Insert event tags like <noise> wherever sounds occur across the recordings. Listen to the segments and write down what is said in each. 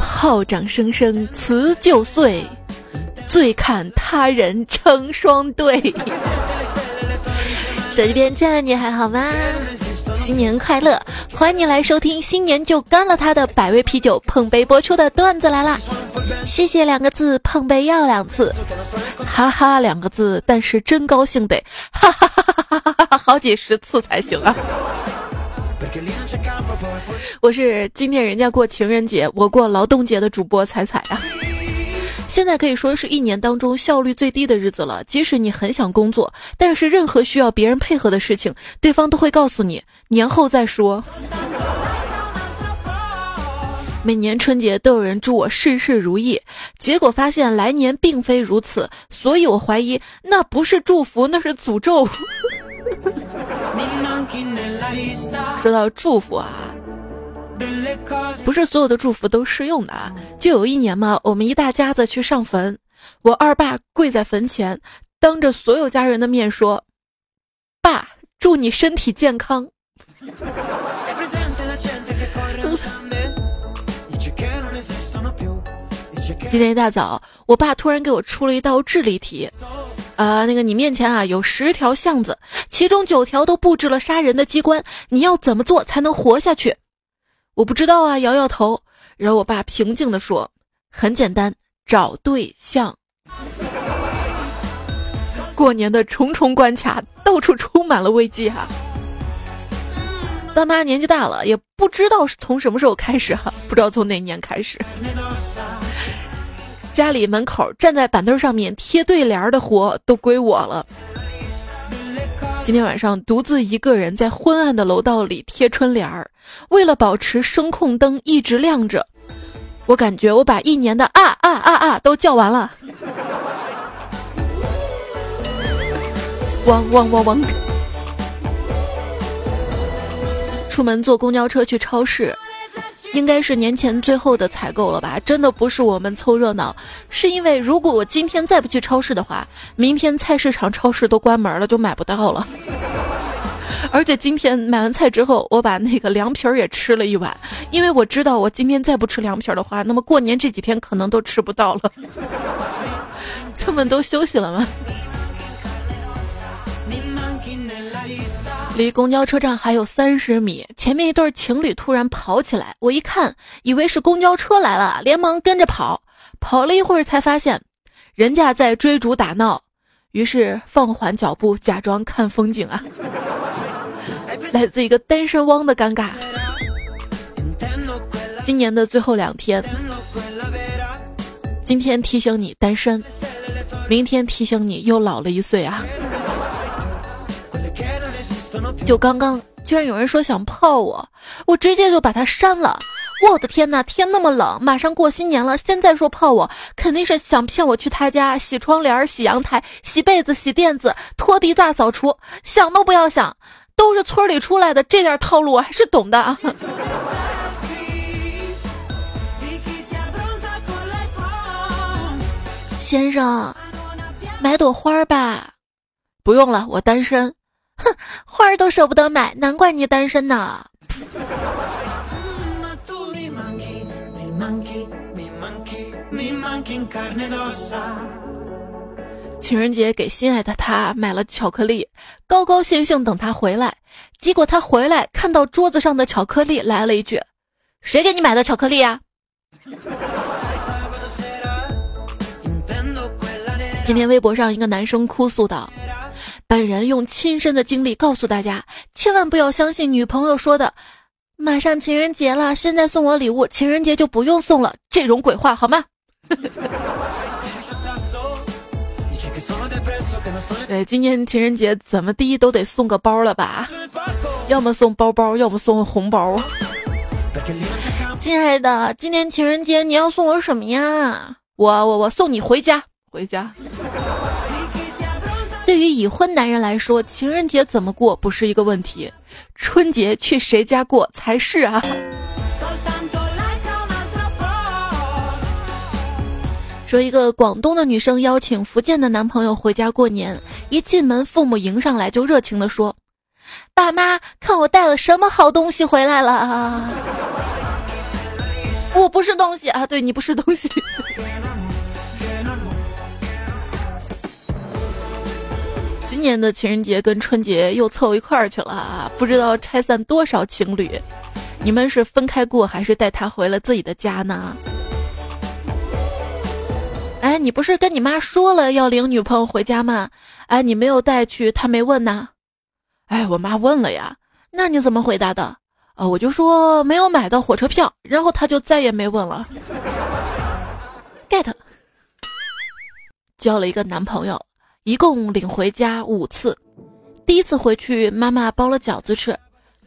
炮仗声声辞旧岁，醉看他人成双对。手机边亲爱的你还好吗？新年快乐！欢迎你来收听新年就干了他的百威啤酒碰杯播出的段子来啦！谢谢两个字，碰杯要两次，哈哈两个字，但是真高兴得哈哈哈哈哈哈好几十次才行啊！我是今天人家过情人节，我过劳动节的主播彩彩啊。现在可以说是一年当中效率最低的日子了。即使你很想工作，但是任何需要别人配合的事情，对方都会告诉你年后再说。每年春节都有人祝我事事如意，结果发现来年并非如此，所以我怀疑那不是祝福，那是诅咒。<laughs> 说到祝福啊，不是所有的祝福都适用的啊。就有一年嘛，我们一大家子去上坟，我二爸跪在坟前，当着所有家人的面说：“爸，祝你身体健康。”今天一大早，我爸突然给我出了一道智力题。啊，那个你面前啊有十条巷子，其中九条都布置了杀人的机关，你要怎么做才能活下去？我不知道啊，摇摇头。然后我爸平静地说：“很简单，找对象。”过年的重重关卡，到处充满了危机哈。爸妈年纪大了，也不知道是从什么时候开始哈，不知道从哪年开始。家里门口站在板凳上面贴对联的活都归我了。今天晚上独自一个人在昏暗的楼道里贴春联儿，为了保持声控灯一直亮着，我感觉我把一年的啊啊啊啊都叫完了。汪汪汪汪！出门坐公交车去超市。应该是年前最后的采购了吧？真的不是我们凑热闹，是因为如果我今天再不去超市的话，明天菜市场、超市都关门了，就买不到了。而且今天买完菜之后，我把那个凉皮儿也吃了一碗，因为我知道我今天再不吃凉皮儿的话，那么过年这几天可能都吃不到了。<laughs> 他们都休息了吗？离公交车站还有三十米，前面一对情侣突然跑起来，我一看，以为是公交车来了，连忙跟着跑。跑了一会儿才发现，人家在追逐打闹，于是放缓脚步，假装看风景啊。<laughs> 来自一个单身汪的尴尬。今年的最后两天，今天提醒你单身，明天提醒你又老了一岁啊。就刚刚，居然有人说想泡我，我直接就把他删了。我的天呐，天那么冷，马上过新年了，现在说泡我，肯定是想骗我去他家洗窗帘、洗阳台、洗被子、洗垫子、拖地、大扫除，想都不要想，都是村里出来的，这点套路我还是懂的。先生，买朵花吧，不用了，我单身。哼，花儿都舍不得买，难怪你单身呢。情人节给心爱的他买了巧克力，高高兴兴等他回来。结果他回来看到桌子上的巧克力，来了一句：“谁给你买的巧克力呀？”今天微博上一个男生哭诉道。本人用亲身的经历告诉大家，千万不要相信女朋友说的“马上情人节了，现在送我礼物，情人节就不用送了”这种鬼话，好吗？<laughs> 对，今年情人节怎么地都得送个包了吧？要么送包包，要么送红包。亲爱的，今年情人节你要送我什么呀？我我我送你回家，回家。对于已婚男人来说，情人节怎么过不是一个问题，春节去谁家过才是啊！说一个广东的女生邀请福建的男朋友回家过年，一进门，父母迎上来就热情的说：“爸妈，看我带了什么好东西回来了。<laughs> ”我不是东西啊！对你不是东西。今年的情人节跟春节又凑一块儿去了啊！不知道拆散多少情侣，你们是分开过还是带他回了自己的家呢？哎，你不是跟你妈说了要领女朋友回家吗？哎，你没有带去，她没问呢。哎，我妈问了呀。那你怎么回答的？啊，我就说没有买到火车票，然后她就再也没问了。get。交了一个男朋友，一共领回家五次。第一次回去，妈妈包了饺子吃；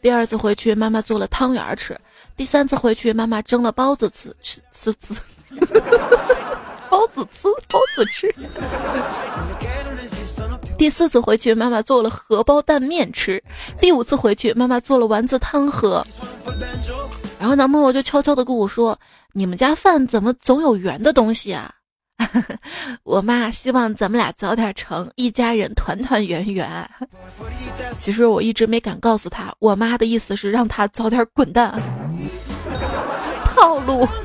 第二次回去，妈妈做了汤圆吃；第三次回去，妈妈蒸了包子吃吃吃吃。<laughs> 包子吃，包子吃。第四次回去，妈妈做了荷包蛋面吃；第五次回去，妈妈做了丸子汤喝。然后男朋友就悄悄的跟我说：“你们家饭怎么总有圆的东西啊？” <laughs> 我妈希望咱们俩早点成，一家人团团圆圆。其实我一直没敢告诉他，我妈的意思是让他早点滚蛋。套路。<laughs>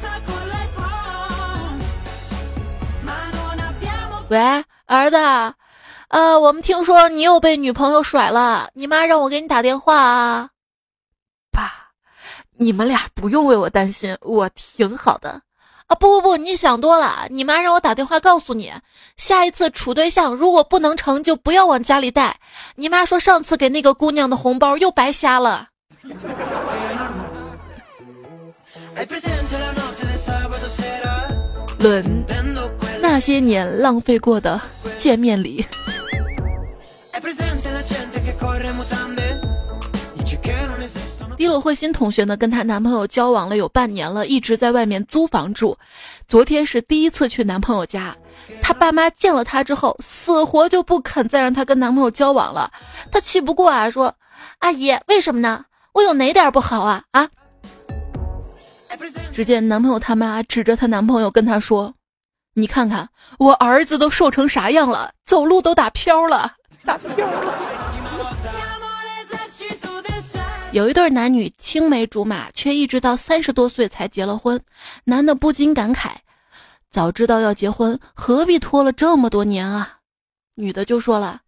喂，儿子，呃，我们听说你又被女朋友甩了，你妈让我给你打电话啊。爸，你们俩不用为我担心，我挺好的。啊，不不不，你想多了，你妈让我打电话告诉你，下一次处对象如果不能成就不要往家里带。你妈说上次给那个姑娘的红包又白瞎了。论。那些年浪费过的见面礼。滴落慧心同学呢，跟她男朋友交往了有半年了，一直在外面租房住。昨天是第一次去男朋友家，她爸妈见了她之后，死活就不肯再让她跟男朋友交往了。她气不过啊，说：“阿姨，为什么呢？我有哪点不好啊？”啊！只见男朋友他妈指着她男朋友跟她说。你看看我儿子都瘦成啥样了，走路都打飘了，打飘了。有一对男女青梅竹马，却一直到三十多岁才结了婚。男的不禁感慨：早知道要结婚，何必拖了这么多年啊？女的就说了：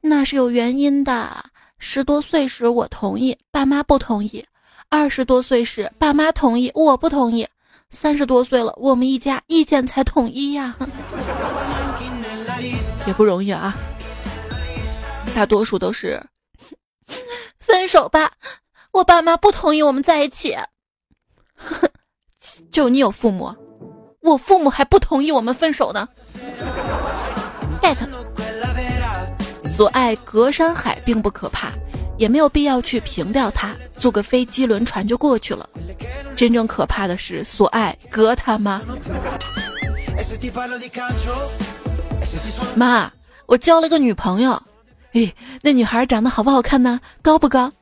那是有原因的。十多岁时我同意，爸妈不同意；二十多岁时爸妈同意，我不同意。三十多岁了，我们一家意见才统一呀，<laughs> 也不容易啊。大多数都是分手吧，我爸妈不同意我们在一起。<laughs> 就你有父母，我父母还不同意我们分手呢。get，所爱隔山海并不可怕。也没有必要去平掉它，坐个飞机轮船就过去了。真正可怕的是所爱隔他妈。妈，我交了个女朋友。诶，那女孩长得好不好看呢？高不高？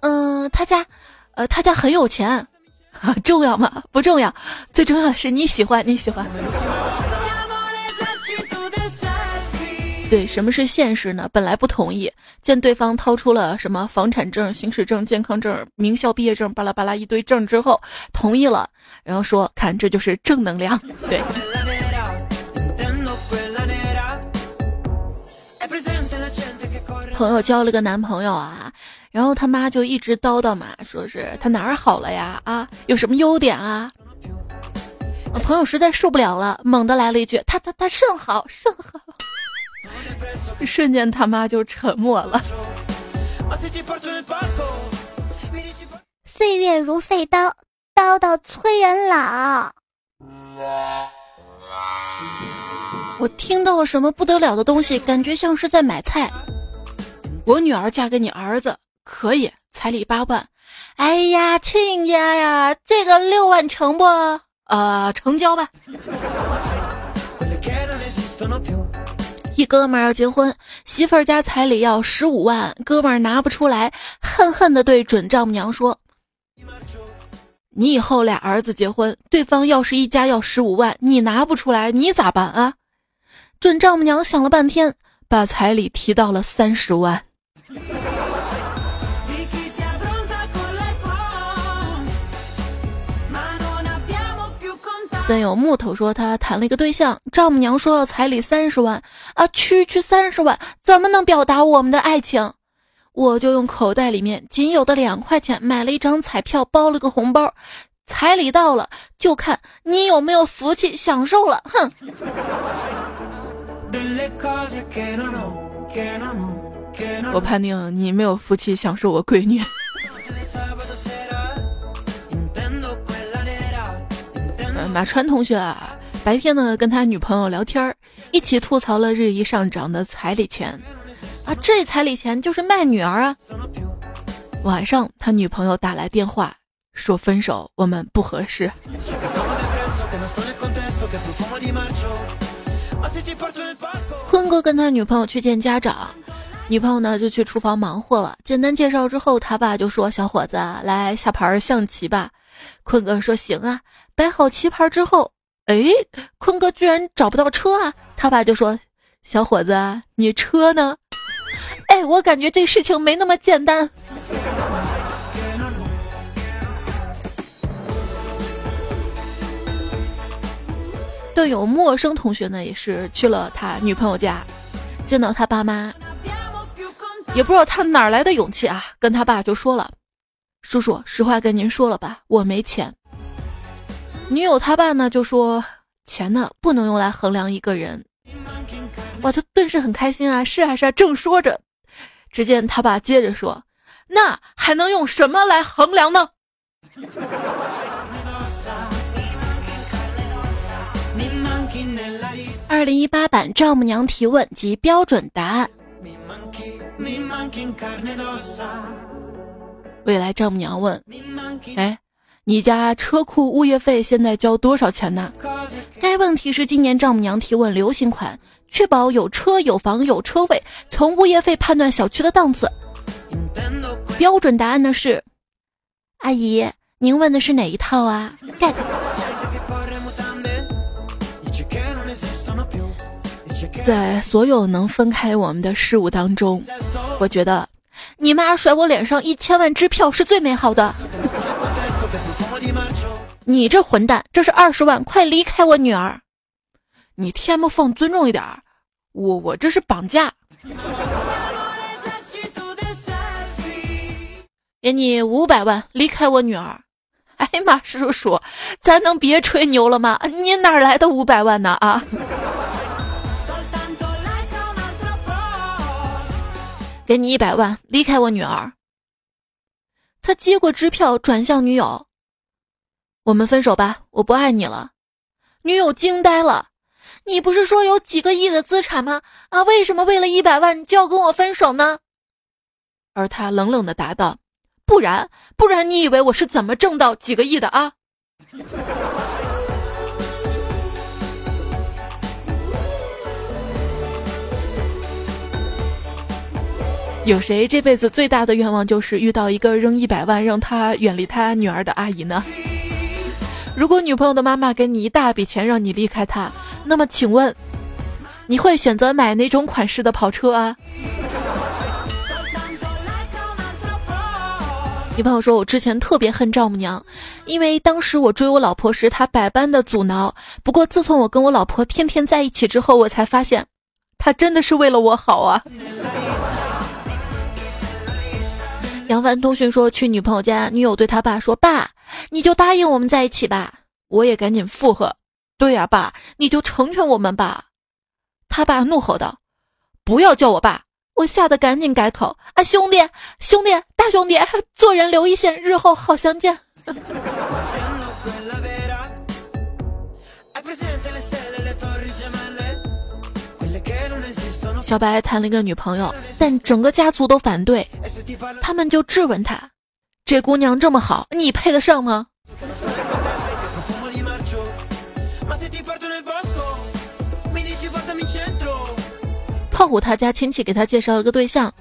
嗯，他家，呃，他家很有钱。<laughs> 重要吗？不重要，最重要的是你喜欢，你喜欢。对，什么是现实呢？本来不同意，见对方掏出了什么房产证、行驶证、健康证、名校毕业证，巴拉巴拉一堆证之后，同意了，然后说：“看，这就是正能量。”对。朋友交了个男朋友啊，然后他妈就一直叨叨嘛，说是他哪儿好了呀？啊，有什么优点啊？朋友实在受不了了，猛地来了一句：“他他他甚好，甚好。”瞬间他妈就沉默了。岁月如废刀，刀刀催人老。我听到了什么不得了的东西，感觉像是在买菜。我女儿嫁给你儿子可以，彩礼八万。哎呀，亲家呀，这个六万成不？呃，成交吧。一哥们儿要结婚，媳妇儿家彩礼要十五万，哥们儿拿不出来，恨恨的对准丈母娘说：“你以后俩儿子结婚，对方要是一家要十五万，你拿不出来，你咋办啊？”准丈母娘想了半天，把彩礼提到了三十万。段友木头说他谈了一个对象，丈母娘说要彩礼三十万啊，区区三十万怎么能表达我们的爱情？我就用口袋里面仅有的两块钱买了一张彩票，包了个红包，彩礼到了就看你有没有福气享受了。哼。我判定你没有福气享受我闺女。马川同学啊，白天呢跟他女朋友聊天一起吐槽了日益上涨的彩礼钱啊，这彩礼钱就是卖女儿啊。晚上他女朋友打来电话说分手，我们不合适。坤哥跟他女朋友去见家长，女朋友呢就去厨房忙活了。简单介绍之后，他爸就说：“小伙子，来下盘象棋吧。”坤哥说：“行啊。”摆好棋盘之后，哎，坤哥居然找不到车啊！他爸就说：“小伙子，你车呢？”哎，我感觉这事情没那么简单。队友陌生同学呢，也是去了他女朋友家，见到他爸妈，也不知道他哪来的勇气啊，跟他爸就说了：“叔叔，实话跟您说了吧，我没钱。”女友他爸呢就说：“钱呢不能用来衡量一个人。”哇，他顿时很开心啊！是啊是啊，正说着，只见他爸接着说：“那还能用什么来衡量呢？”二零一八版丈母娘提问及标准答案。未来丈母娘问：“哎。”你家车库物业费现在交多少钱呢？该问题是今年丈母娘提问流行款，确保有车有房有车位，从物业费判断小区的档次。标准答案呢是，阿姨，您问的是哪一套啊？在所有能分开我们的事物当中，我觉得你妈甩我脸上一千万支票是最美好的。你这混蛋，这是二十万，快离开我女儿！你 TMF 尊重一点，我我这是绑架。给你五百万，离开我女儿！哎呀妈，叔叔，咱能别吹牛了吗？你哪来的五百万呢？啊！给你一百万，离开我女儿！他接过支票，转向女友。我们分手吧，我不爱你了。女友惊呆了，你不是说有几个亿的资产吗？啊，为什么为了一百万就要跟我分手呢？而他冷冷的答道：“不然，不然你以为我是怎么挣到几个亿的啊？”有谁这辈子最大的愿望就是遇到一个扔一百万让他远离他女儿的阿姨呢？如果女朋友的妈妈给你一大笔钱让你离开她，那么请问，你会选择买哪种款式的跑车啊？女朋友说：“我之前特别恨丈母娘，因为当时我追我老婆时，她百般的阻挠。不过自从我跟我老婆天天在一起之后，我才发现，她真的是为了我好啊。”杨帆通讯说：“去女朋友家，女友对他爸说：‘爸。’”你就答应我们在一起吧，我也赶紧附和。对呀，爸，你就成全我们吧。他爸怒吼道：“不要叫我爸！”我吓得赶紧改口：“啊，兄弟，兄弟，大兄弟，做人留一线，日后好相见。”小白谈了一个女朋友，但整个家族都反对，他们就质问他。这姑娘这么好，你配得上吗？胖虎他家亲戚给他介绍了个对象，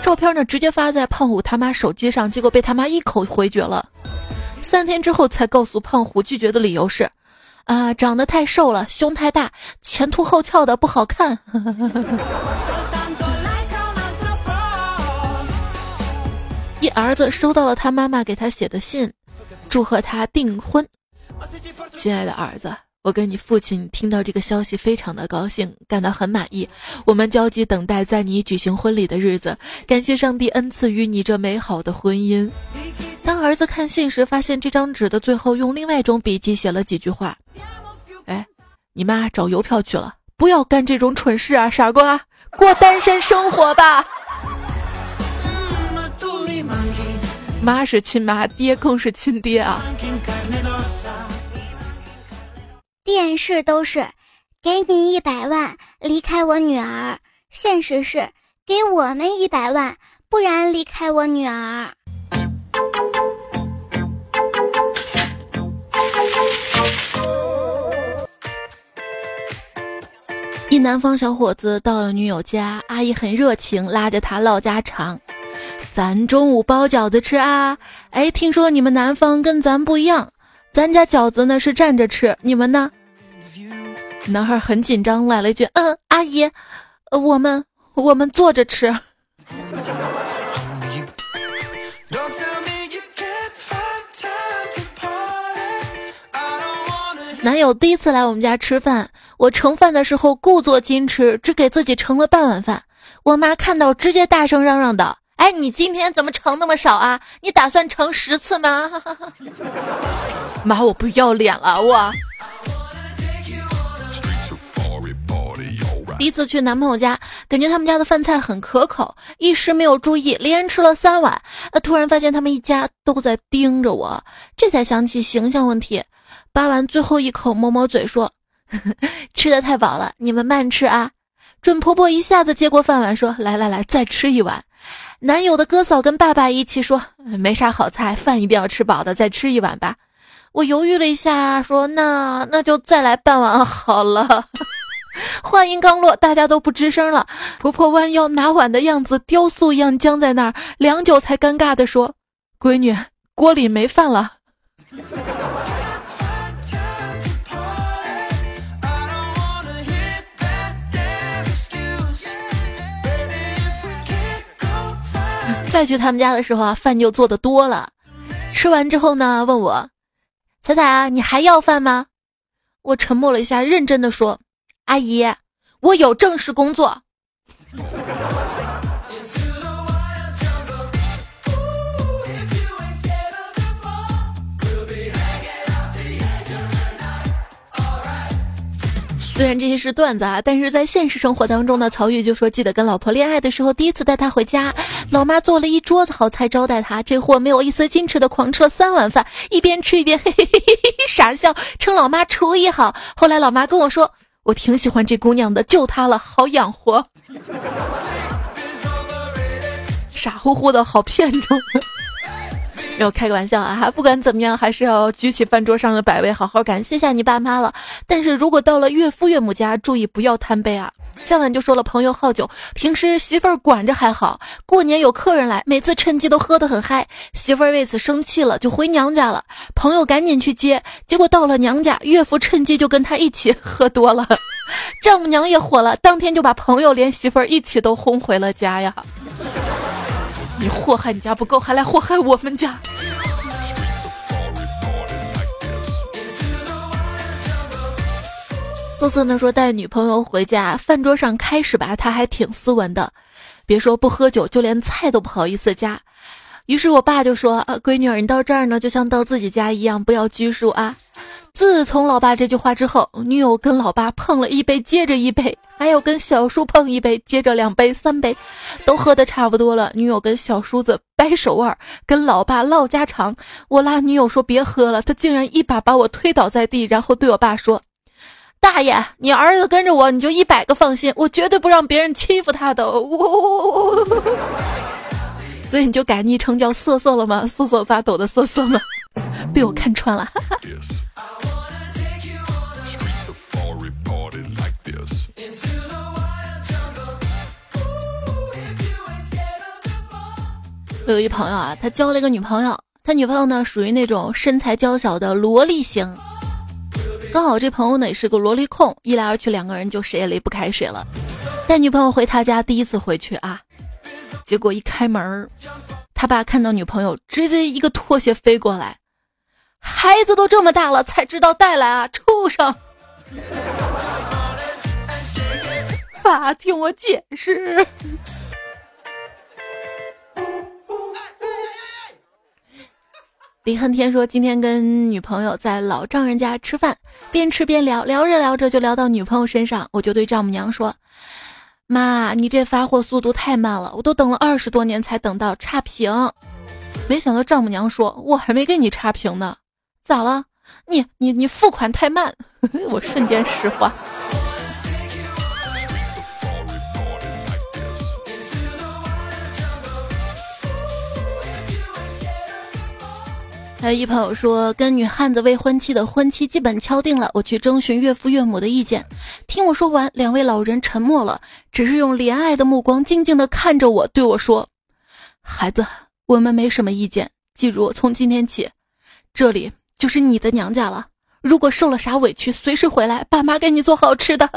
照片呢直接发在胖虎他妈手机上，结果被他妈一口回绝了。三天之后才告诉胖虎拒绝的理由是，啊，长得太瘦了，胸太大，前凸后翘的不好看。<laughs> 一儿子收到了他妈妈给他写的信，祝贺他订婚。亲爱的儿子，我跟你父亲听到这个消息非常的高兴，感到很满意。我们焦急等待在你举行婚礼的日子，感谢上帝恩赐予你这美好的婚姻。当儿子看信时，发现这张纸的最后用另外一种笔迹写了几句话。哎，你妈找邮票去了，不要干这种蠢事啊，傻瓜，过单身生活吧。妈是亲妈，爹更是亲爹啊。电视都是给你一百万，离开我女儿；现实是给我们一百万，不然离开我女儿。一南方小伙子到了女友家，阿姨很热情，拉着他唠家常。咱中午包饺子吃啊！哎，听说你们南方跟咱不一样，咱家饺子呢是站着吃，你们呢？男孩很紧张，来了一句：“嗯，阿姨，我们我们坐着吃。”男友第一次来我们家吃饭，我盛饭的时候故作矜持，只给自己盛了半碗饭。我妈看到，直接大声嚷嚷道：“哎，你今天怎么盛那么少啊？你打算盛十次吗？” <laughs> 妈，我不要脸了，我。第一次去男朋友家，感觉他们家的饭菜很可口，一时没有注意，连吃了三碗。呃，突然发现他们一家都在盯着我，这才想起形象问题。扒完最后一口，摸摸嘴说：“ <laughs> 吃的太饱了，你们慢吃啊。”准婆婆一下子接过饭碗说：“来来来，再吃一碗。”男友的哥嫂跟爸爸一起说：“没啥好菜，饭一定要吃饱的，再吃一碗吧。”我犹豫了一下，说：“那那就再来半碗好了。”话音刚落，大家都不吱声了。婆婆弯腰拿碗的样子，雕塑一样僵在那儿，良久才尴尬地说：“闺女，锅里没饭了。”再去他们家的时候啊，饭就做的多了。吃完之后呢，问我：“彩彩啊，你还要饭吗？”我沉默了一下，认真的说。阿姨，我有正式工作。虽然这些是段子啊，但是在现实生活当中呢，曹玉就说记得跟老婆恋爱的时候，第一次带她回家，老妈做了一桌子好菜招待她，这货没有一丝矜持的狂吃了三碗饭，一边吃一边嘿嘿嘿嘿嘿傻笑，称老妈厨艺好。后来老妈跟我说。我挺喜欢这姑娘的，就她了，好养活。<laughs> 傻乎乎的好骗着，没有开个玩笑啊！不管怎么样，还是要举起饭桌上的百味，好好感谢下你爸妈了。但是如果到了岳父岳母家，注意不要贪杯啊！下晚就说了，朋友好酒，平时媳妇儿管着还好，过年有客人来，每次趁机都喝得很嗨，媳妇儿为此生气了，就回娘家了。朋友赶紧去接，结果到了娘家，岳父趁机就跟他一起 <laughs> 喝多了，丈母娘也火了，当天就把朋友连媳妇儿一起都轰回了家呀！你祸害你家不够，还来祸害我们家。<laughs> 瑟瑟呢说带女朋友回家，饭桌上开始吧，他还挺斯文的，别说不喝酒，就连菜都不好意思夹。于是我爸就说：“啊闺女儿，你到这儿呢，就像到自己家一样，不要拘束啊。”自从老爸这句话之后，女友跟老爸碰了一杯接着一杯，还有跟小叔碰一杯接着两杯三杯，都喝的差不多了。女友跟小叔子掰手腕，跟老爸唠家常。我拉女友说别喝了，他竟然一把把我推倒在地，然后对我爸说。大爷，你儿子跟着我，你就一百个放心，我绝对不让别人欺负他的。所以你就改昵称叫瑟瑟了吗？<laughs> 瑟瑟发抖的瑟瑟吗？<laughs> 被我看穿了。我有一朋友啊，他交了一个女朋友，他女朋友呢属于那种身材娇小的萝莉型。刚好这朋友呢也是个萝莉控，一来二去两个人就谁也离不开谁了。带女朋友回他家，第一次回去啊，结果一开门，他爸看到女朋友，直接一个拖鞋飞过来，孩子都这么大了才知道带来啊，畜生！<laughs> 爸，听我解释。李恨天说：“今天跟女朋友在老丈人家吃饭，边吃边聊，聊着聊着就聊到女朋友身上。我就对丈母娘说：‘妈，你这发货速度太慢了，我都等了二十多年才等到差评。’没想到丈母娘说：‘我还没给你差评呢，咋了？你你你付款太慢。<laughs> ’我瞬间石化。”还有一朋友说，跟女汉子未婚妻的婚期基本敲定了，我去征询岳父岳母的意见。听我说完，两位老人沉默了，只是用怜爱的目光静静地看着我，对我说：“孩子，我们没什么意见。记住，从今天起，这里就是你的娘家了。如果受了啥委屈，随时回来，爸妈给你做好吃的。”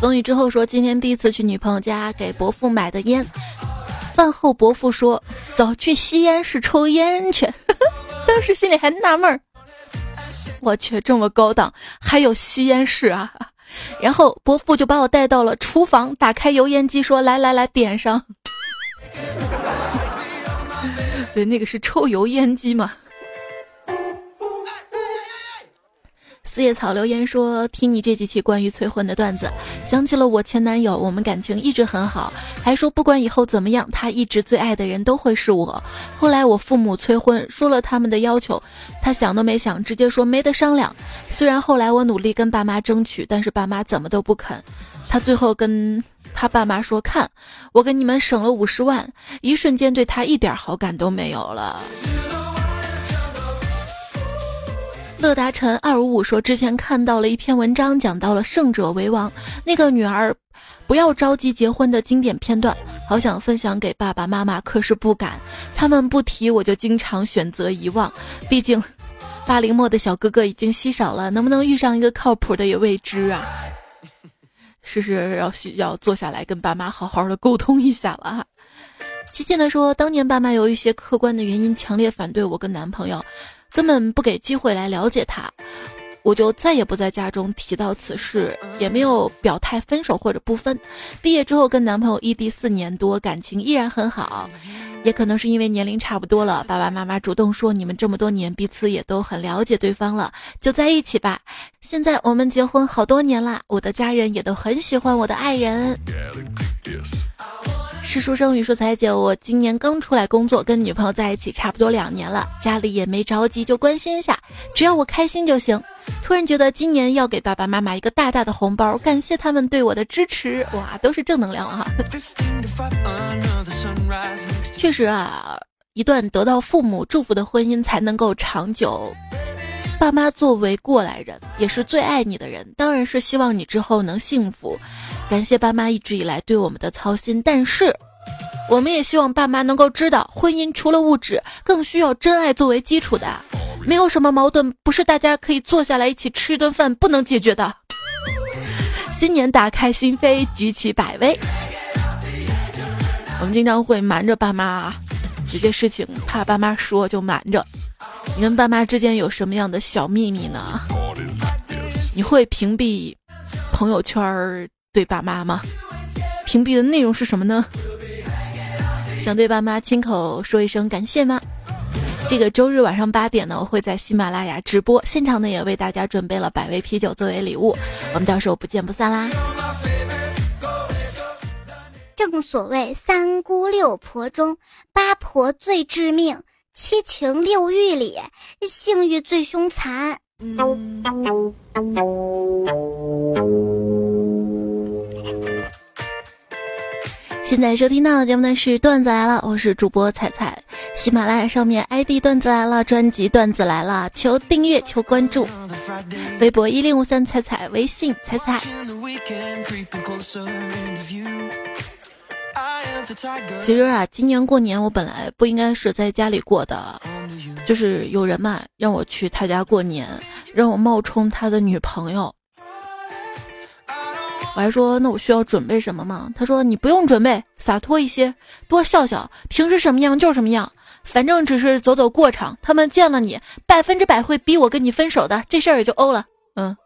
风雨之后说，今天第一次去女朋友家给伯父买的烟。饭后伯父说：“走去吸烟室抽烟去。”当时心里还纳闷儿，我去这么高档，还有吸烟室啊！然后伯父就把我带到了厨房，打开油烟机说：“来来来，点上。”对，那个是抽油烟机嘛。四叶草留言说：“听你这几期关于催婚的段子，想起了我前男友，我们感情一直很好，还说不管以后怎么样，他一直最爱的人都会是我。后来我父母催婚，说了他们的要求，他想都没想，直接说没得商量。虽然后来我努力跟爸妈争取，但是爸妈怎么都不肯。他最后跟他爸妈说：看，我给你们省了五十万，一瞬间对他一点好感都没有了。”乐达晨二五五说：“之前看到了一篇文章，讲到了胜者为王，那个女儿不要着急结婚的经典片段，好想分享给爸爸妈妈，可是不敢，他们不提，我就经常选择遗忘。毕竟，八零末的小哥哥已经稀少了，能不能遇上一个靠谱的也未知啊。<laughs> 是是要需要坐下来跟爸妈好好的沟通一下了哈。”琪琪的说：“当年爸妈有一些客观的原因，强烈反对我跟男朋友。”根本不给机会来了解他，我就再也不在家中提到此事，也没有表态分手或者不分。毕业之后跟男朋友异地四年多，感情依然很好。也可能是因为年龄差不多了，爸爸妈妈主动说你们这么多年彼此也都很了解对方了，就在一起吧。现在我们结婚好多年啦，我的家人也都很喜欢我的爱人。是书生与说：“彩姐，我今年刚出来工作，跟女朋友在一起差不多两年了，家里也没着急，就关心一下，只要我开心就行。突然觉得今年要给爸爸妈妈一个大大的红包，感谢他们对我的支持。哇，都是正能量啊！确实啊，一段得到父母祝福的婚姻才能够长久。爸妈作为过来人，也是最爱你的人，当然是希望你之后能幸福。”感谢爸妈一直以来对我们的操心，但是我们也希望爸妈能够知道，婚姻除了物质，更需要真爱作为基础的。没有什么矛盾不是大家可以坐下来一起吃一顿饭不能解决的。新年打开心扉，举起百威。我们经常会瞒着爸妈有些事情，怕爸妈说就瞒着。你跟爸妈之间有什么样的小秘密呢？你会屏蔽朋友圈？对爸妈吗？屏蔽的内容是什么呢？想对爸妈亲口说一声感谢吗？这个周日晚上八点呢，我会在喜马拉雅直播，现场呢也为大家准备了百威啤酒作为礼物，我们到时候不见不散啦！正所谓三姑六婆中，八婆最致命，七情六欲里，性欲最凶残。现在收听到的节目呢是段子来了，我是主播彩彩，喜马拉雅上面 ID 段子来了，专辑段子来了，求订阅求关注，微博一零五三彩彩，微信彩彩。其实啊，今年过年我本来不应该是在家里过的，就是有人嘛让我去他家过年，让我冒充他的女朋友。我还说，那我需要准备什么吗？他说你不用准备，洒脱一些，多笑笑，平时什么样就是什么样。反正只是走走过场，他们见了你，百分之百会逼我跟你分手的，这事儿也就欧了。嗯。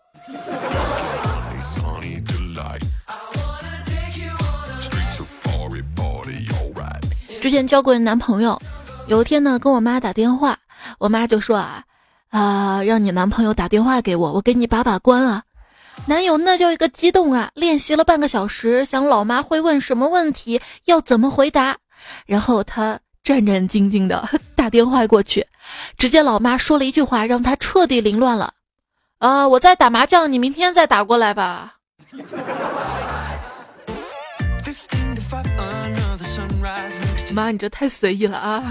之前交过男朋友，有一天呢，跟我妈打电话，我妈就说啊啊，让你男朋友打电话给我，我给你把把关啊。男友那叫一个激动啊，练习了半个小时，想老妈会问什么问题，要怎么回答，然后他战战兢兢的 <laughs> 打电话过去，只见老妈说了一句话，让他彻底凌乱了。啊，我在打麻将，你明天再打过来吧。<laughs> 妈，你这太随意了啊！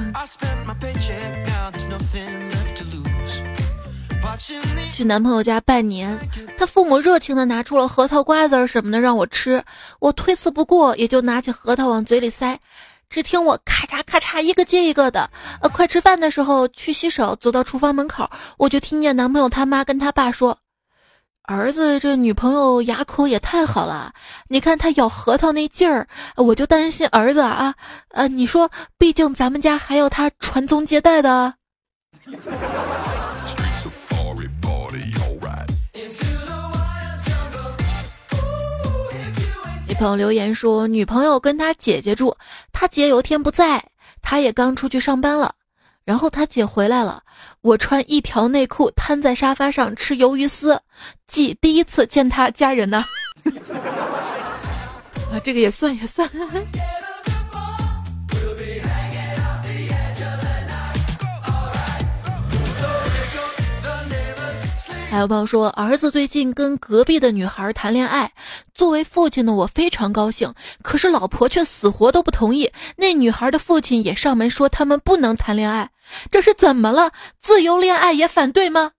去男朋友家拜年，他父母热情的拿出了核桃、瓜子什么的让我吃，我推辞不过，也就拿起核桃往嘴里塞。只听我咔嚓咔嚓一个接一个的。呃，快吃饭的时候去洗手，走到厨房门口，我就听见男朋友他妈跟他爸说。儿子这女朋友牙口也太好了，你看他咬核桃那劲儿，我就担心儿子啊，呃，你说，毕竟咱们家还要他传宗接代的。一朋友留言说，女朋友跟他姐姐住，他姐有天不在，他也刚出去上班了。然后他姐回来了，我穿一条内裤瘫在沙发上吃鱿鱼丝，记第一次见他家人呢。<laughs> 啊，这个也算也算。还有朋友说，儿子最近跟隔壁的女孩谈恋爱，作为父亲的我非常高兴，可是老婆却死活都不同意。那女孩的父亲也上门说他们不能谈恋爱，这是怎么了？自由恋爱也反对吗？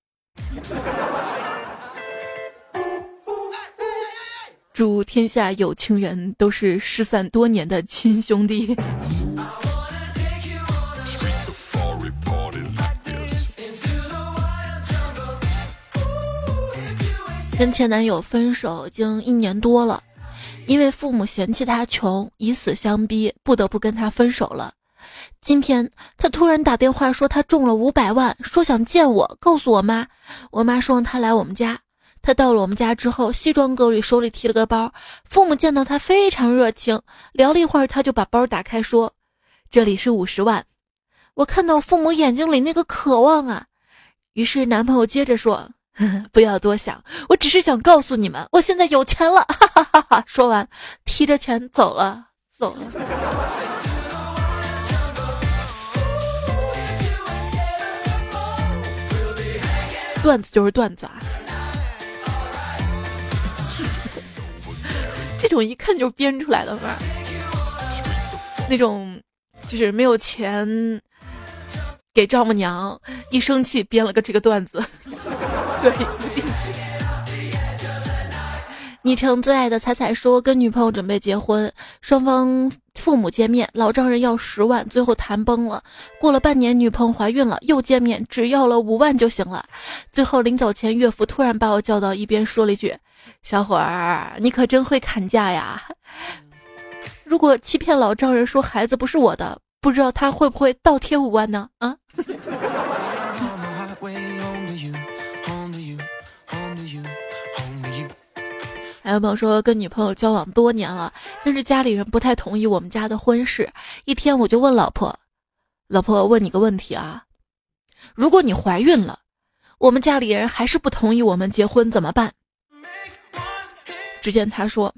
祝天下有情人都是失散多年的亲兄弟。跟前男友分手已经一年多了，因为父母嫌弃他穷，以死相逼，不得不跟他分手了。今天他突然打电话说他中了五百万，说想见我，告诉我妈。我妈说让他来我们家。他到了我们家之后，西装革履，手里提了个包。父母见到他非常热情，聊了一会儿，他就把包打开说：“这里是五十万。”我看到父母眼睛里那个渴望啊，于是男朋友接着说。<laughs> 不要多想，我只是想告诉你们，我现在有钱了，哈哈哈哈！说完，提着钱走了，走了。段子就是段子啊，这种一看就是编出来的吧？那种就是没有钱给丈母娘，一生气编了个这个段子。对，昵称最爱的彩彩说，跟女朋友准备结婚，双方父母见面，老丈人要十万，最后谈崩了。过了半年，女朋友怀孕了，又见面，只要了五万就行了。最后临走前，岳父突然把我叫到一边，说了一句：“小伙儿，你可真会砍价呀！如果欺骗老丈人说孩子不是我的，不知道他会不会倒贴五万呢？”啊。<laughs> 还有朋友说跟女朋友交往多年了，但是家里人不太同意我们家的婚事。一天我就问老婆：“老婆，问你个问题啊，如果你怀孕了，我们家里人还是不同意我们结婚，怎么办？”只见他说：“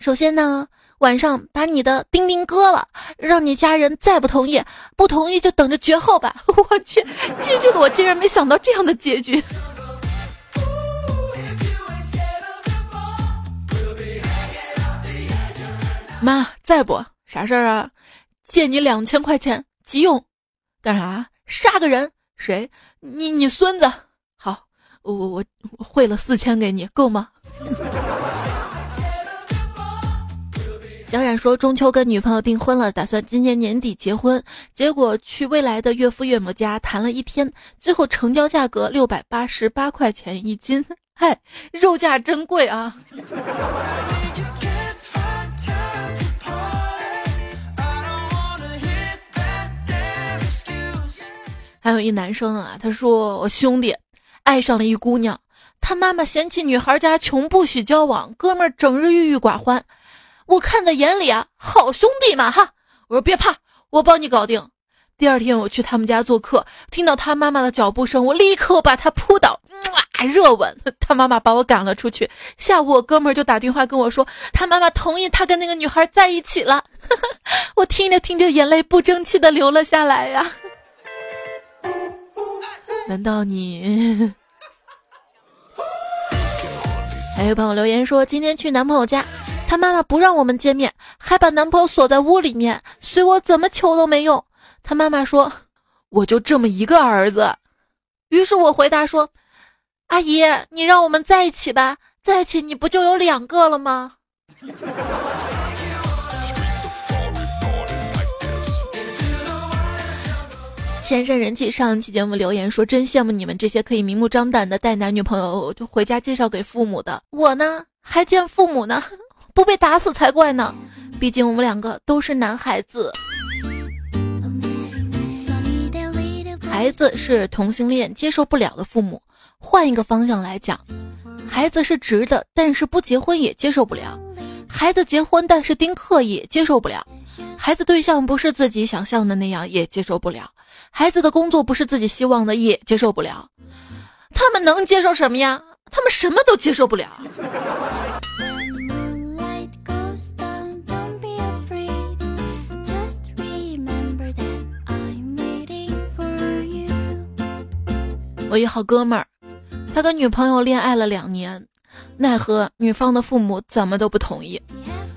首先呢，晚上把你的丁丁割了，让你家人再不同意，不同意就等着绝后吧。<laughs> ”我去，听这个我竟然没想到这样的结局。妈，在不？啥事儿啊？借你两千块钱，急用，干啥？杀个人？谁？你你孙子？好，我我我汇了四千给你，够吗？<laughs> 小冉说中秋跟女朋友订婚了，打算今年年底结婚，结果去未来的岳父岳母家谈了一天，最后成交价格六百八十八块钱一斤，<laughs> 嗨，肉价真贵啊！还有一男生啊，他说我兄弟爱上了一姑娘，他妈妈嫌弃女孩家穷不许交往，哥们儿整日郁郁寡欢，我看在眼里啊，好兄弟嘛哈。我说别怕，我帮你搞定。第二天我去他们家做客，听到他妈妈的脚步声，我立刻把他扑倒，哇，热吻。<laughs> 他妈妈把我赶了出去。下午我哥们儿就打电话跟我说，他妈妈同意他跟那个女孩在一起了。<laughs> 我听着听着，眼泪不争气的流了下来呀。难道你？<laughs> 还有朋友留言说，今天去男朋友家，他妈妈不让我们见面，还把男朋友锁在屋里面，随我怎么求都没用。他妈妈说：“我就这么一个儿子。”于是我回答说：“阿姨，你让我们在一起吧，在一起你不就有两个了吗？”先生人气上一期节目留言说：“真羡慕你们这些可以明目张胆的带男女朋友就回家介绍给父母的，我呢还见父母呢，<laughs> 不被打死才怪呢。毕竟我们两个都是男孩子。”孩子是同性恋，接受不了的父母。换一个方向来讲，孩子是直的，但是不结婚也接受不了；孩子结婚但是丁克也接受不了；孩子对象不是自己想象的那样也接受不了；孩子的工作不是自己希望的也接受不了。他们能接受什么呀？他们什么都接受不了。我一好哥们儿，他跟女朋友恋爱了两年，奈何女方的父母怎么都不同意。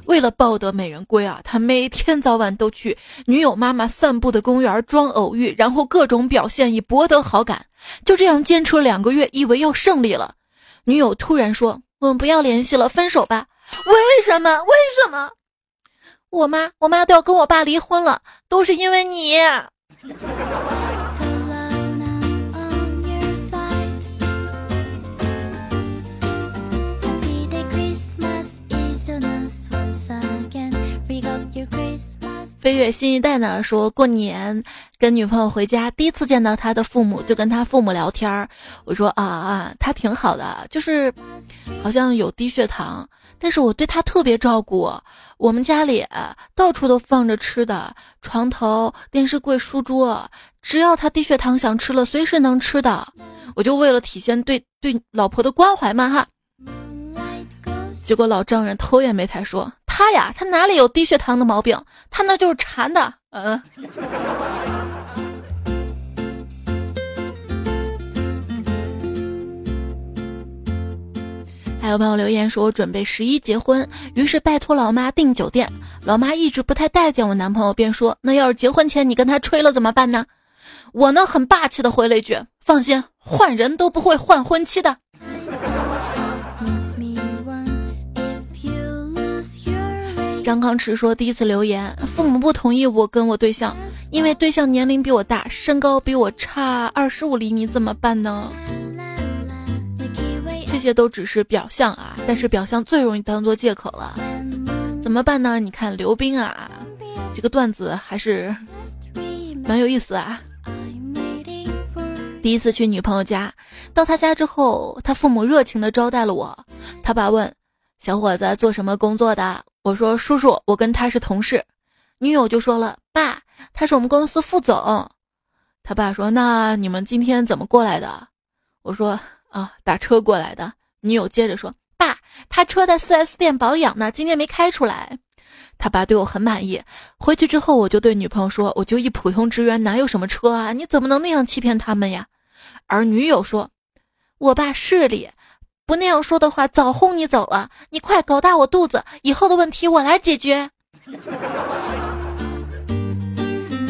为了抱得美人归啊，他每天早晚都去女友妈妈散步的公园装偶遇，然后各种表现以博得好感。就这样坚持了两个月，以为要胜利了，女友突然说：“我们不要联系了，分手吧。”为什么？为什么？我妈，我妈都要跟我爸离婚了，都是因为你。飞跃新一代呢说过年跟女朋友回家，第一次见到他的父母，就跟他父母聊天儿。我说啊啊，他挺好的，就是好像有低血糖，但是我对他特别照顾。我们家里到处都放着吃的，床头、电视柜、书桌，只要他低血糖想吃了，随时能吃的。我就为了体现对对老婆的关怀嘛哈。结果老丈人头也没抬说。他呀，他哪里有低血糖的毛病？他那就是馋的。嗯。还有朋友留言说，我准备十一结婚，于是拜托老妈订酒店。老妈一直不太待见我男朋友，便说：“那要是结婚前你跟他吹了怎么办呢？”我呢，很霸气的回了一句：“放心，换人都不会换婚期的。”张康驰说：“第一次留言，父母不同意我跟我对象，因为对象年龄比我大，身高比我差二十五厘米，怎么办呢？这些都只是表象啊，但是表象最容易当做借口了，怎么办呢？你看刘冰啊，这个段子还是 <laughs> 蛮有意思啊。第一次去女朋友家，到她家之后，她父母热情的招待了我。她爸问：小伙子做什么工作的？”我说叔叔，我跟他是同事，女友就说了，爸，他是我们公司副总。他爸说，那你们今天怎么过来的？我说啊，打车过来的。女友接着说，爸，他车在 4S 店保养呢，今天没开出来。他爸对我很满意。回去之后，我就对女朋友说，我就一普通职员，哪有什么车啊？你怎么能那样欺骗他们呀？而女友说，我爸势利。不那样说的话，早轰你走了。你快搞大我肚子，以后的问题我来解决。<laughs>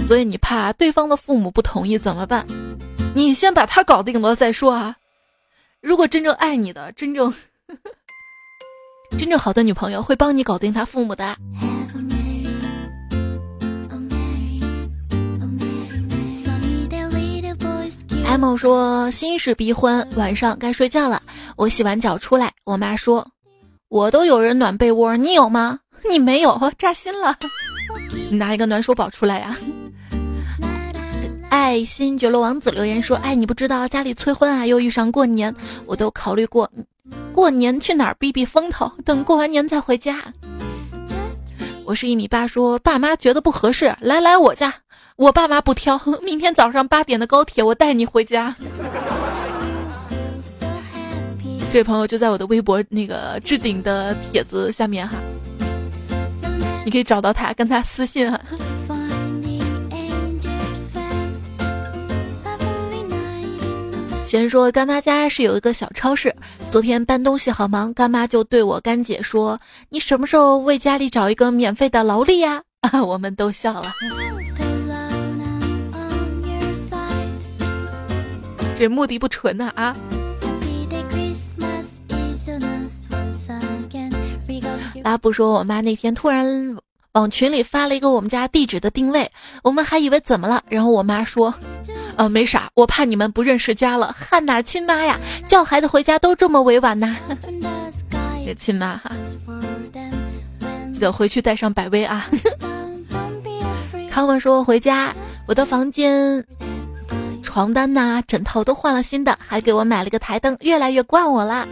所以你怕对方的父母不同意怎么办？你先把他搞定了再说啊。如果真正爱你的、真正 <laughs> 真正好的女朋友，会帮你搞定他父母的。M 说：“心事逼婚，晚上该睡觉了。我洗完脚出来，我妈说：‘我都有人暖被窝，你有吗？’ <laughs> 你没有，扎心了。<laughs> 你拿一个暖手宝出来呀。<laughs> ”爱新觉罗王子留言说：“哎，你不知道家里催婚啊，又遇上过年，我都考虑过，过年去哪儿避避风头，等过完年再回家。”我是一米八，说爸妈觉得不合适，来来我家，我爸妈不挑，<laughs> 明天早上八点的高铁，我带你回家。这位朋友就在我的微博那个置顶的帖子下面哈，你可以找到他，跟他私信哈。<laughs> 先说干妈家是有一个小超市，昨天搬东西好忙，干妈就对我干姐说：“你什么时候为家里找一个免费的劳力呀？”啊，<laughs> 我们都笑了。这目的不纯呐啊！拉布说：“我妈那天突然往群里发了一个我们家地址的定位，我们还以为怎么了。然后我妈说：‘呃，没啥，我怕你们不认识家了。’汉娜亲妈呀，叫孩子回家都这么委婉呐。这亲妈哈，记得回去带上百威啊。<laughs> 康文说回家，我的房间床单呐、枕头都换了新的，还给我买了个台灯，越来越惯我啦。”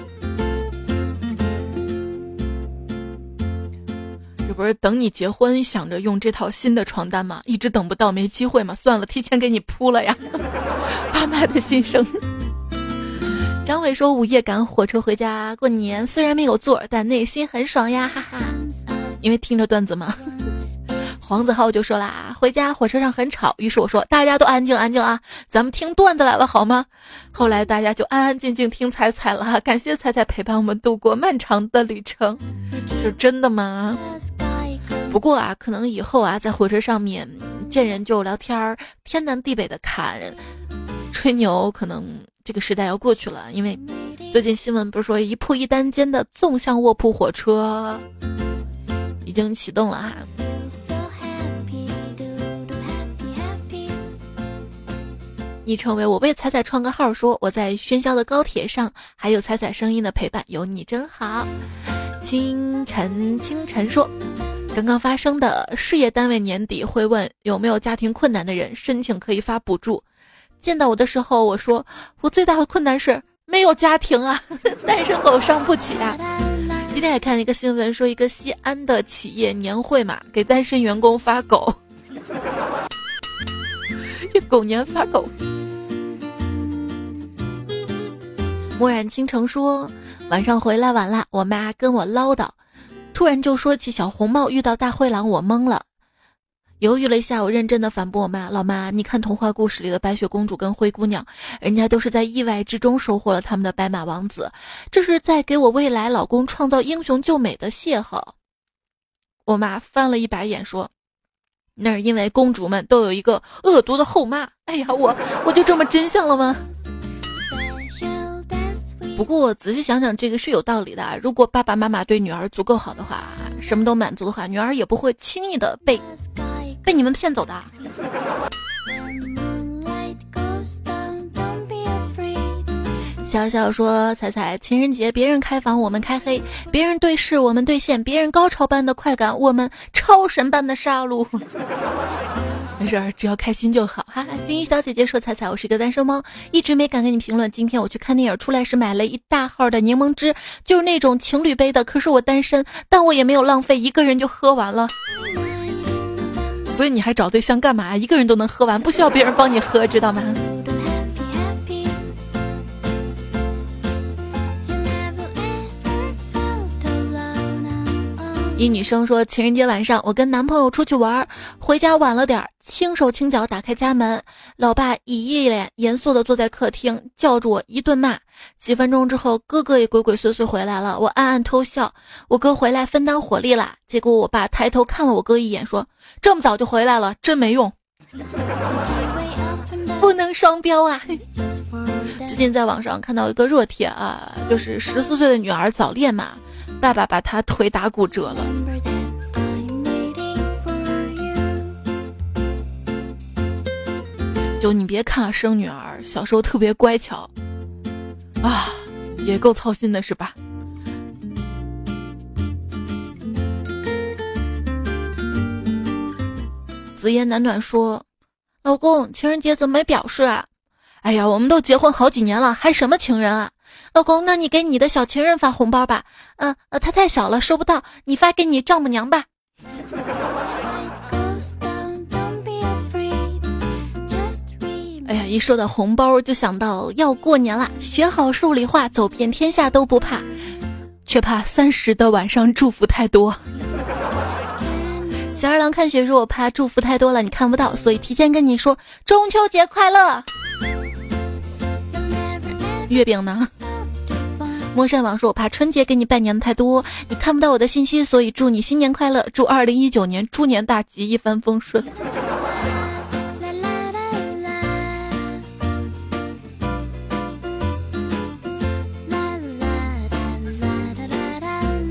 这不是等你结婚想着用这套新的床单吗？一直等不到，没机会嘛？算了，提前给你铺了呀。<laughs> 爸妈的心声。张伟说：“午夜赶火车回家过年，虽然没有座，但内心很爽呀，哈哈。因为听着段子嘛。”黄子浩就说啦：“回家火车上很吵，于是我说大家都安静安静啊，咱们听段子来了好吗？”后来大家就安安静静听彩彩了。感谢彩彩陪伴我们度过漫长的旅程，是真的吗？不过啊，可能以后啊，在火车上面见人就聊天儿，天南地北的侃吹牛，可能这个时代要过去了。因为最近新闻不是说一铺一单间的纵向卧铺火车已经启动了哈。昵称为我为彩彩创个号，说我在喧嚣的高铁上，还有彩彩声音的陪伴，有你真好。清晨，清晨说，刚刚发生的事业单位年底会问有没有家庭困难的人申请可以发补助。见到我的时候，我说我最大的困难是没有家庭啊，单身狗伤不起啊。今天还看了一个新闻，说一个西安的企业年会嘛，给单身员工发狗，<laughs> 这狗年发狗。墨染倾城说：“晚上回来晚了，我妈跟我唠叨，突然就说起小红帽遇到大灰狼，我懵了，犹豫了一下，我认真的反驳我妈：老妈，你看童话故事里的白雪公主跟灰姑娘，人家都是在意外之中收获了他们的白马王子，这是在给我未来老公创造英雄救美的邂逅。”我妈翻了一白眼说：“那是因为公主们都有一个恶毒的后妈。”哎呀，我我就这么真相了吗？不过仔细想想，这个是有道理的。如果爸爸妈妈对女儿足够好的话，什么都满足的话，女儿也不会轻易的被被你们骗走的。小小说：“彩彩，情人节别人开房，我们开黑；别人对视，我们对线；别人高潮般的快感，我们超神般的杀戮。”没事儿，只要开心就好哈。金鱼小姐姐说：“彩彩，我是一个单身猫，一直没敢给你评论。今天我去看电影，出来时买了一大号的柠檬汁，就是那种情侣杯的。可是我单身，但我也没有浪费，一个人就喝完了。所以你还找对象干嘛？一个人都能喝完，不需要别人帮你喝，知道吗？”一女生说：“情人节晚上，我跟男朋友出去玩，回家晚了点，轻手轻脚打开家门，老爸以一脸严肃的坐在客厅，叫住我一顿骂。几分钟之后，哥哥也鬼鬼祟祟回来了，我暗暗偷笑。我哥回来分担火力啦。结果我爸抬头看了我哥一眼，说：这么早就回来了，真没用，不能双标啊！<laughs> 最近在网上看到一个热帖啊，就是十四岁的女儿早恋嘛。”爸爸把他腿打骨折了。就你别看啊生女儿小时候特别乖巧，啊，也够操心的是吧？紫嫣暖暖说，老公，情人节怎么没表示啊？哎呀，我们都结婚好几年了，还什么情人啊？老公，那你给你的小情人发红包吧。嗯呃，他太小了，收不到，你发给你丈母娘吧。哎呀，一说到红包，就想到要过年了，学好数理化，走遍天下都不怕，却怕三十的晚上祝福太多。小二郎看雪说：“我怕祝福太多了，你看不到，所以提前跟你说中秋节快乐。”月饼呢？陌山王说：“我怕春节给你拜年的太多，你看不到我的信息，所以祝你新年快乐，祝二零一九年猪年大吉，一帆风顺。”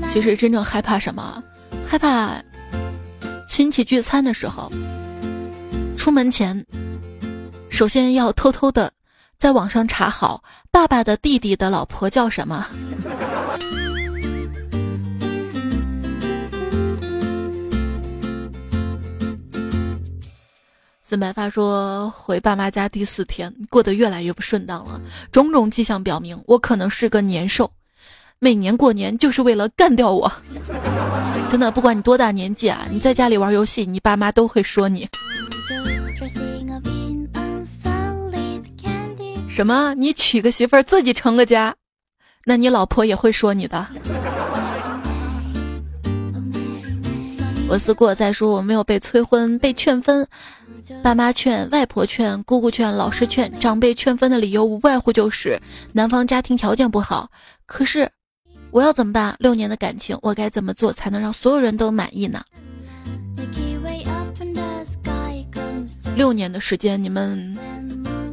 其实真正害怕什么？害怕亲戚聚餐的时候，出门前首先要偷偷的在网上查好爸爸的弟弟的老婆叫什么。孙白发说：“回爸妈家第四天，过得越来越不顺当了，种种迹象表明我可能是个年兽。”每年过年就是为了干掉我，真的，不管你多大年纪啊，你在家里玩游戏，你爸妈都会说你。什么？你娶个媳妇儿自己成个家，那你老婆也会说你的。我思过再说，我没有被催婚，被劝分，爸妈劝，外婆劝，姑姑劝，老师劝，长辈劝分的理由无外乎就是男方家庭条件不好，可是。我要怎么办？六年的感情，我该怎么做才能让所有人都满意呢？六年的时间，你们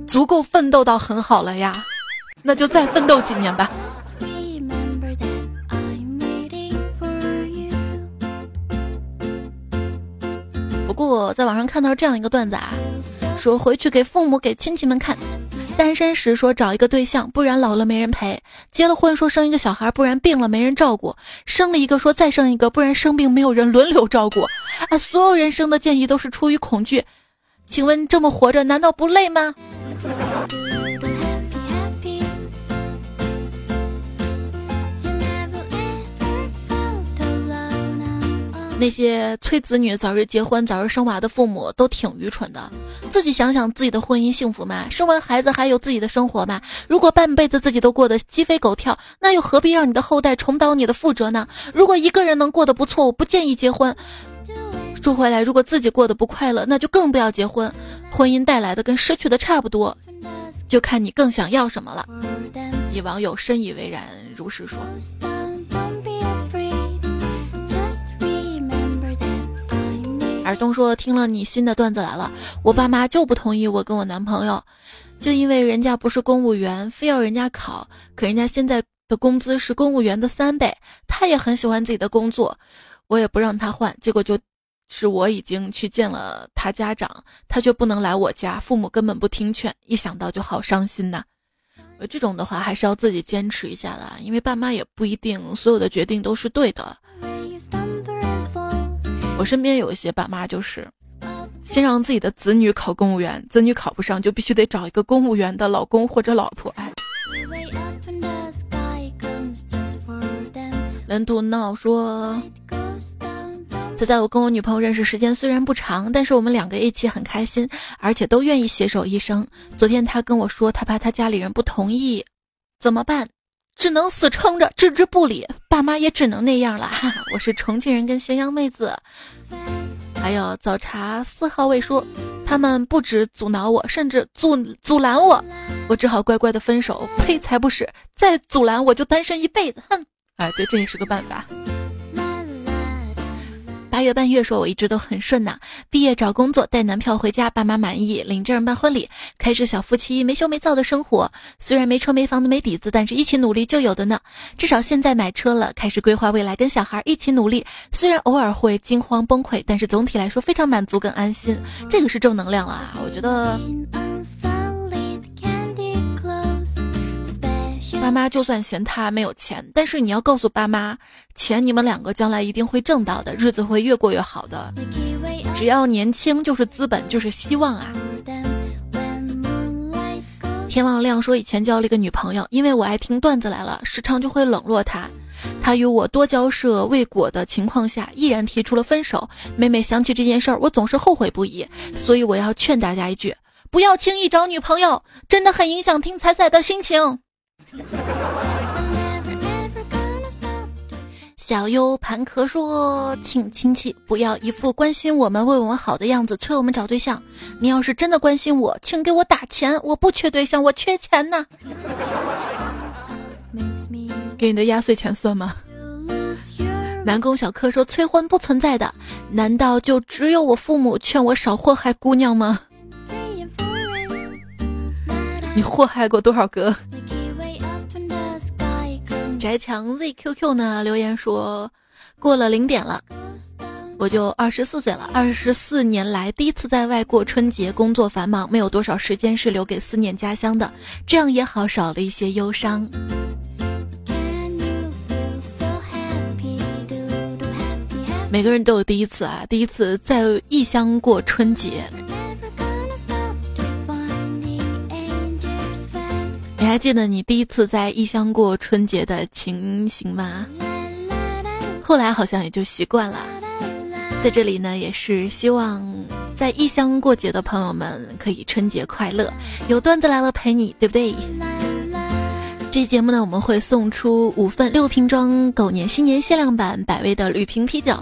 足够奋斗到很好了呀，那就再奋斗几年吧。不过在网上看到这样一个段子啊，说回去给父母、给亲戚们看。单身时说找一个对象，不然老了没人陪；结了婚说生一个小孩，不然病了没人照顾；生了一个说再生一个，不然生病没有人轮流照顾。啊，所有人生的建议都是出于恐惧。请问这么活着难道不累吗？那些催子女早日结婚、早日生娃的父母都挺愚蠢的。自己想想自己的婚姻幸福吗？生完孩子还有自己的生活吗？如果半辈子自己都过得鸡飞狗跳，那又何必让你的后代重蹈你的覆辙呢？如果一个人能过得不错，我不建议结婚。说回来，如果自己过得不快乐，那就更不要结婚。婚姻带来的跟失去的差不多，就看你更想要什么了。一网友深以为然，如是说。耳东说：“听了你新的段子来了，我爸妈就不同意我跟我男朋友，就因为人家不是公务员，非要人家考，可人家现在的工资是公务员的三倍，他也很喜欢自己的工作，我也不让他换，结果就是我已经去见了他家长，他却不能来我家，父母根本不听劝，一想到就好伤心呐。这种的话还是要自己坚持一下的，因为爸妈也不一定所有的决定都是对的。”我身边有一些爸妈，就是先让自己的子女考公务员，子女考不上就必须得找一个公务员的老公或者老婆。哎，人图闹说，仔仔，我跟我女朋友认识时间虽然不长，但是我们两个一起很开心，而且都愿意携手一生。昨天他跟我说，他怕他家里人不同意，怎么办？只能死撑着，置之不理。爸妈也只能那样了。哈哈我是重庆人，跟咸阳妹子。还有早茶四号位说，他们不止阻挠我，甚至阻阻拦我，我只好乖乖的分手。呸，才不是！再阻拦我就单身一辈子。哼！哎，对，这也是个办法。八月半月说，我一直都很顺呐。毕业找工作，带男票回家，爸妈满意，领证办婚礼，开始小夫妻没羞没臊的生活。虽然没车没房子没底子，但是一起努力就有的呢。至少现在买车了，开始规划未来，跟小孩一起努力。虽然偶尔会惊慌崩溃，但是总体来说非常满足跟安心。这个是正能量啊，我觉得。爸妈就算嫌他没有钱，但是你要告诉爸妈，钱你们两个将来一定会挣到的，日子会越过越好的。只要年轻就是资本，就是希望啊。天望亮说以前交了一个女朋友，因为我爱听段子来了，时常就会冷落她。他与我多交涉未果的情况下，毅然提出了分手。每每想起这件事儿，我总是后悔不已。所以我要劝大家一句：不要轻易找女朋友，真的很影响听彩彩的心情。小优盘壳说：“请亲戚不要一副关心我们、为我们好的样子，催我们找对象。你要是真的关心我，请给我打钱，我不缺对象，我缺钱呢。给你的压岁钱算吗？”南宫小柯说：“催婚不存在的，难道就只有我父母劝我少祸害姑娘吗？你祸害过多少个？”宅强 zqq 呢留言说，过了零点了，我就二十四岁了。二十四年来第一次在外过春节，工作繁忙，没有多少时间是留给思念家乡的。这样也好，少了一些忧伤。每个人都有第一次啊，第一次在异乡过春节。你还记得你第一次在异乡过春节的情形吗？后来好像也就习惯了。在这里呢，也是希望在异乡过节的朋友们可以春节快乐，有段子来了陪你，对不对？这节目呢，我们会送出五份六瓶装狗年新年限量版百威的铝瓶啤酒，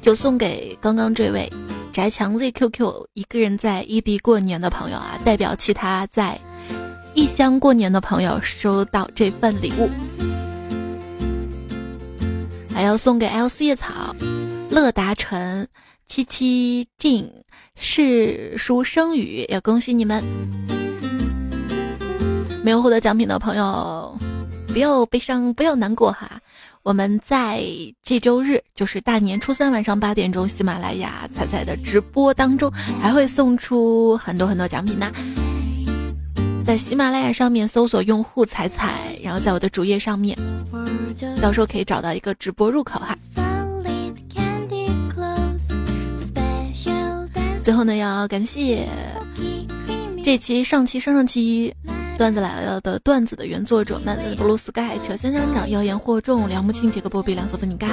就送给刚刚这位宅墙 zqq 一个人在异地过年的朋友啊，代表其他在。异乡过年的朋友收到这份礼物，还要送给 L 四叶草、乐达成、七七静、世书生语，也恭喜你们！没有获得奖品的朋友，不要悲伤，不要难过哈！我们在这周日，就是大年初三晚上八点钟，喜马拉雅彩彩的直播当中，还会送出很多很多奖品呢。在喜马拉雅上面搜索用户彩彩，然后在我的主页上面，到时候可以找到一个直播入口哈。最后呢，要感谢这期、上期、上上期段子来了的段子的原作者们：blue sky、乔先生长、妖言惑众、梁木青、杰克波比、两色粉你嘎。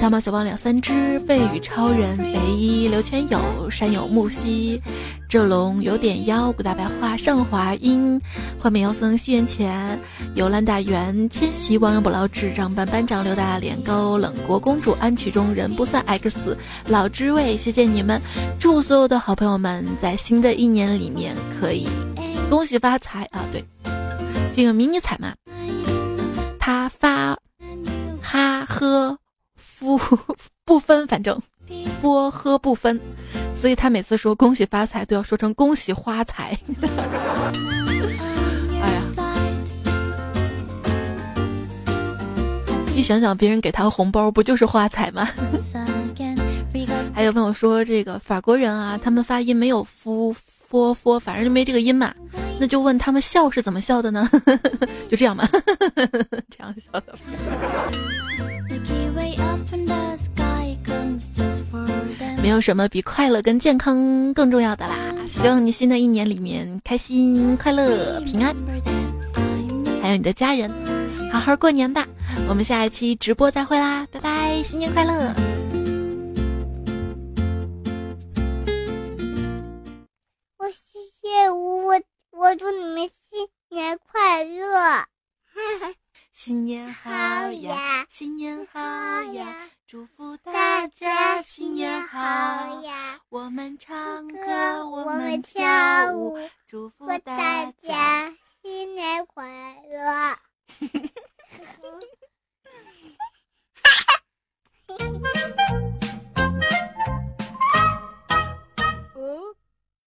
大猫小猫两三只，飞羽超人，北一刘全友，山有木兮，这龙有点妖，古大白话，上华音，幻面妖僧西元前，游兰大元，千玺亡羊补牢，智障班班长刘大脸，高冷国公主，安曲中人不散 X，老知味，谢谢你们，祝所有的好朋友们在新的一年里面可以恭喜发财啊！对，这个迷你彩嘛，他发哈呵。不 <laughs> 不分，反正波喝不分，所以他每次说恭喜发财都要说成恭喜花财。哎呀，一想想别人给他红包不就是花财吗？<laughs> 还有朋友说这个法国人啊，他们发音没有夫夫夫，反正就没这个音嘛。那就问他们笑是怎么笑的呢？<laughs> 就这样吧，<laughs> 这样笑的。没有什么比快乐跟健康更重要的啦！希望你新的一年里面开心、快乐、平安，还有你的家人，好好过年吧！我们下一期直播再会啦，拜拜，新年快乐！我祝你们新年快乐 <laughs> 新年好呀新年好呀祝福大家新年好呀！我们唱歌我们跳舞祝福大家新年快乐。<laughs> <laughs>